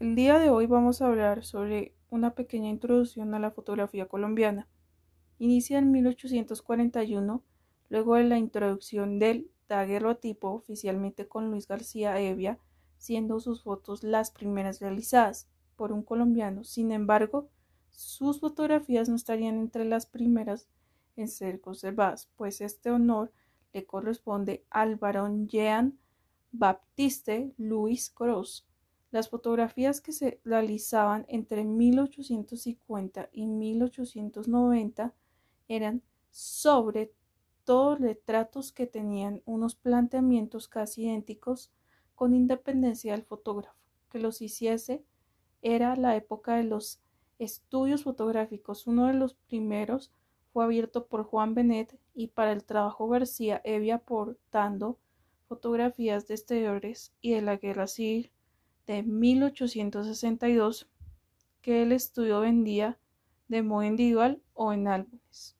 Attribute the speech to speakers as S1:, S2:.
S1: El día de hoy vamos a hablar sobre una pequeña introducción a la fotografía colombiana. Inicia en 1841, luego de la introducción del daguerrotipo oficialmente con Luis García Evia, siendo sus fotos las primeras realizadas por un colombiano. Sin embargo, sus fotografías no estarían entre las primeras en ser conservadas, pues este honor le corresponde al barón Jean Baptiste Louis Gros. Las fotografías que se realizaban entre 1850 y 1890 eran sobre todo retratos que tenían unos planteamientos casi idénticos con independencia del fotógrafo que los hiciese. Era la época de los estudios fotográficos. Uno de los primeros fue abierto por Juan Benet y para el trabajo García Evia aportando fotografías de exteriores y de la guerra civil de 1862 que el estudio vendía de modo individual o en álbumes.